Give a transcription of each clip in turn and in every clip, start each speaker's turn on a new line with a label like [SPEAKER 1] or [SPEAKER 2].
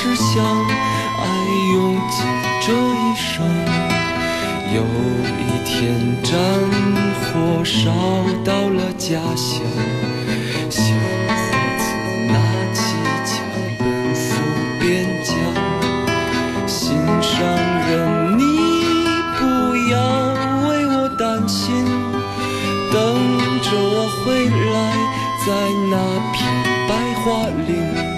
[SPEAKER 1] 只想爱用尽这一生。有一天战火烧到了家乡小伙子拿起枪奔赴边疆。心上人你不要为我担心等着我回来在那片白桦林。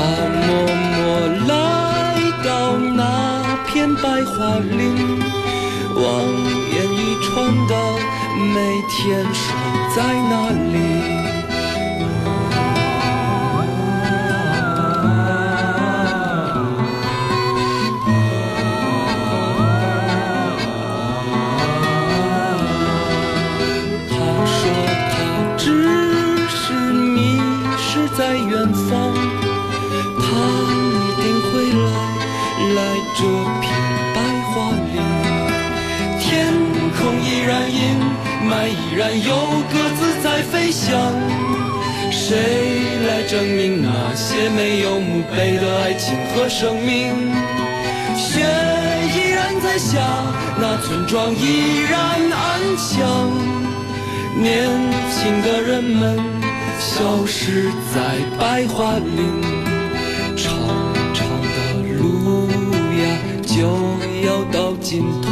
[SPEAKER 1] 他默默来到那片白桦林，望眼欲穿的每天守在那里。证明那些没有墓碑的爱情和生命？雪依然在下，那村庄依然安详。年轻的人们消失在白桦林，长长的路呀就要到尽头。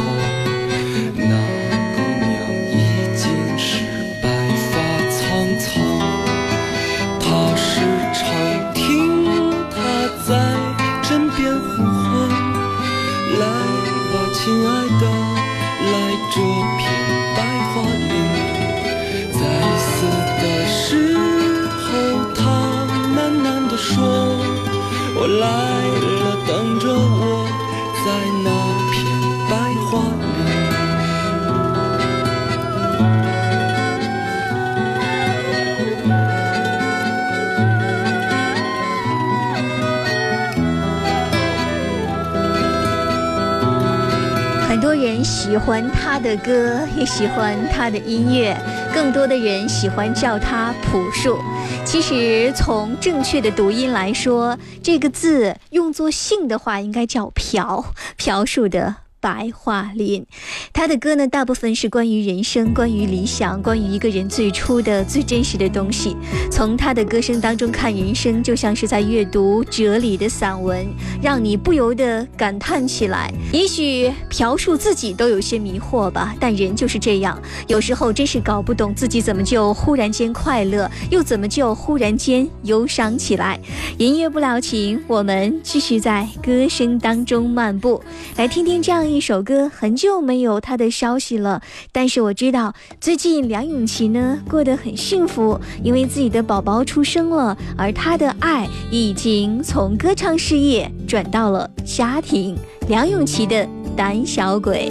[SPEAKER 2] 人喜欢他的歌，也喜欢他的音乐，更多的人喜欢叫他朴树。其实从正确的读音来说，这个字用作姓的话，应该叫朴，朴树的。白桦林，他的歌呢，大部分是关于人生、关于理想、关于一个人最初的、最真实的东西。从他的歌声当中看人生，就像是在阅读哲理的散文，让你不由得感叹起来。也许朴树自己都有些迷惑吧，但人就是这样，有时候真是搞不懂自己怎么就忽然间快乐，又怎么就忽然间忧伤起来。音乐不了情，我们继续在歌声当中漫步，来听听这样。一首歌很久没有他的消息了，但是我知道最近梁咏琪呢过得很幸福，因为自己的宝宝出生了，而他的爱已经从歌唱事业转到了家庭。梁咏琪的《胆小鬼》。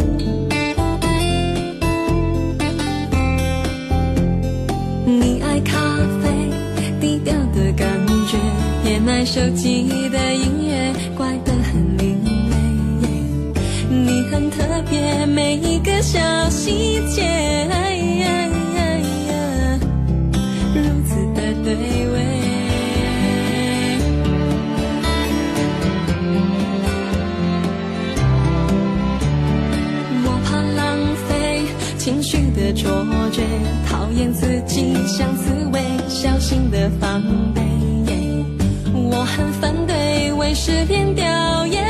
[SPEAKER 3] 你爱咖啡，低调的感觉，也爱手机的音乐，怪得很。很特别，每一个小细节，如此的对味。我怕浪费情绪的错觉，讨厌自己像刺猬，小心的防备。我很反对为失恋掉眼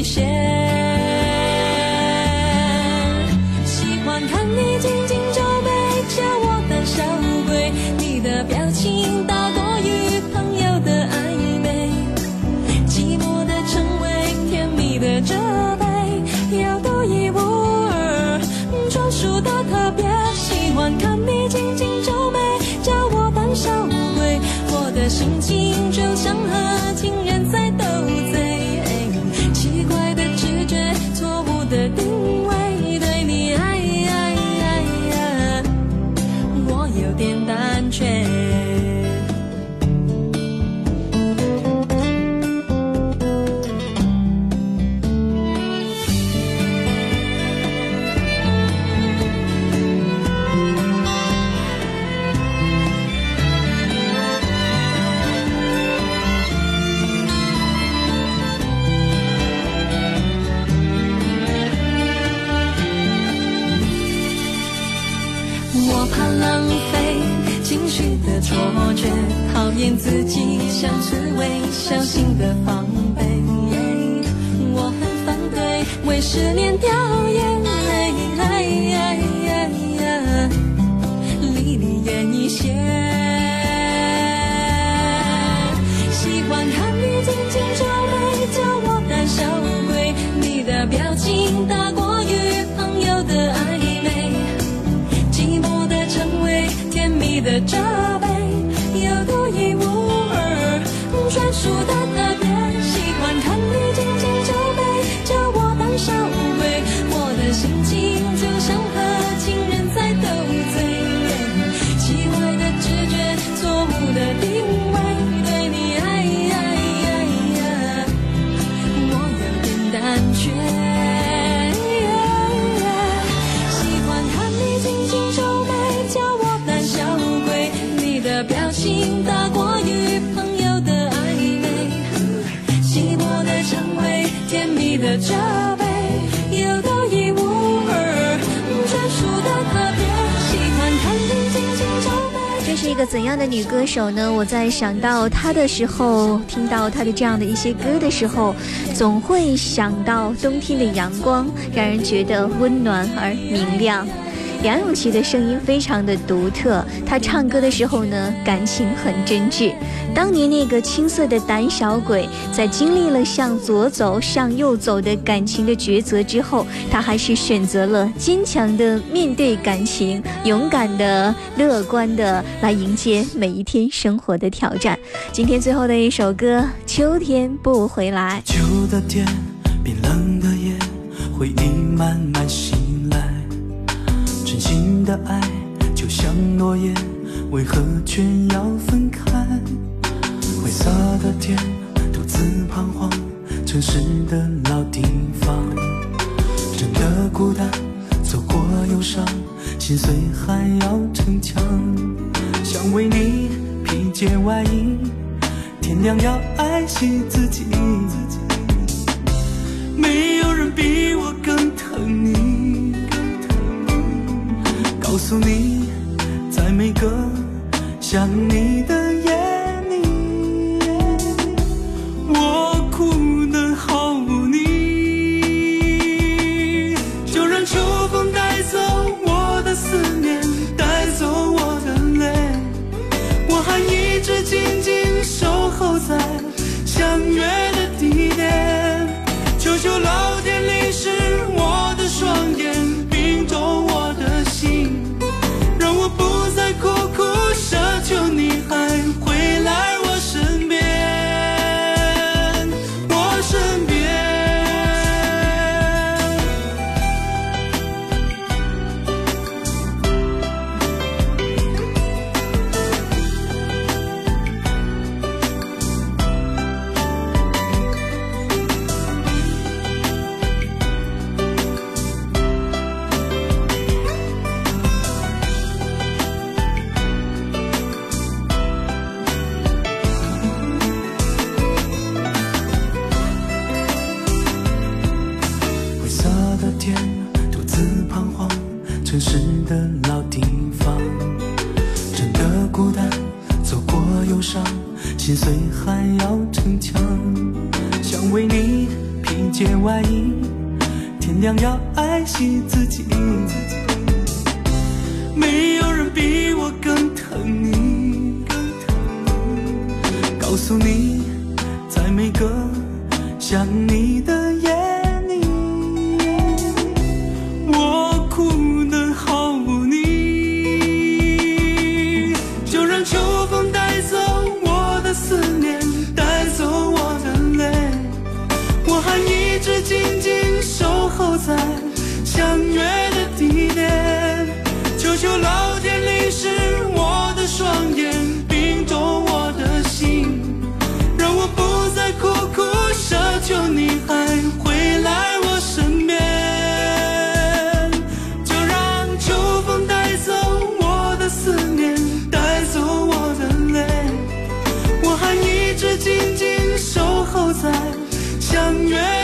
[SPEAKER 3] 一些。喜欢看你紧紧皱眉，叫我胆小鬼。你的表情大过于朋友的暧昧，寂寞的称谓，甜蜜的责备，要独一无二，专属的特别。喜欢看你紧紧皱眉，叫我胆小鬼。我的心情自己像刺猬，小心的防备。我很反对为失恋掉眼泪，却一
[SPEAKER 2] 个怎样的女歌手呢？我在想到她的时候，听到她的这样的一些歌的时候，总会想到冬天的阳光，让人觉得温暖而明亮。梁咏琪的声音非常的独特，她唱歌的时候呢，感情很真挚。当年那个青涩的胆小鬼，在经历了向左走、向右走的感情的抉择之后，他还是选择了坚强的面对感情，勇敢的、乐观的来迎接每一天生活的挑战。今天最后的一首歌《秋天不回来》。
[SPEAKER 4] 秋的天，冰冷的夜，回忆慢慢袭。真心的爱就像诺言，为何却要分开？灰色的天，独自彷徨，城市的老地方，真的孤单，走过忧伤，心碎还要逞强，想为你披件外衣，天亮要爱惜自己。没有人比我更疼你，诉你，在每个想你的的老地方，真的孤单，走过忧伤，心碎还要逞强，想为你披件外衣，天亮要爱惜自己。没有人比我更疼你，告诉你，在每个想你的夜在相约。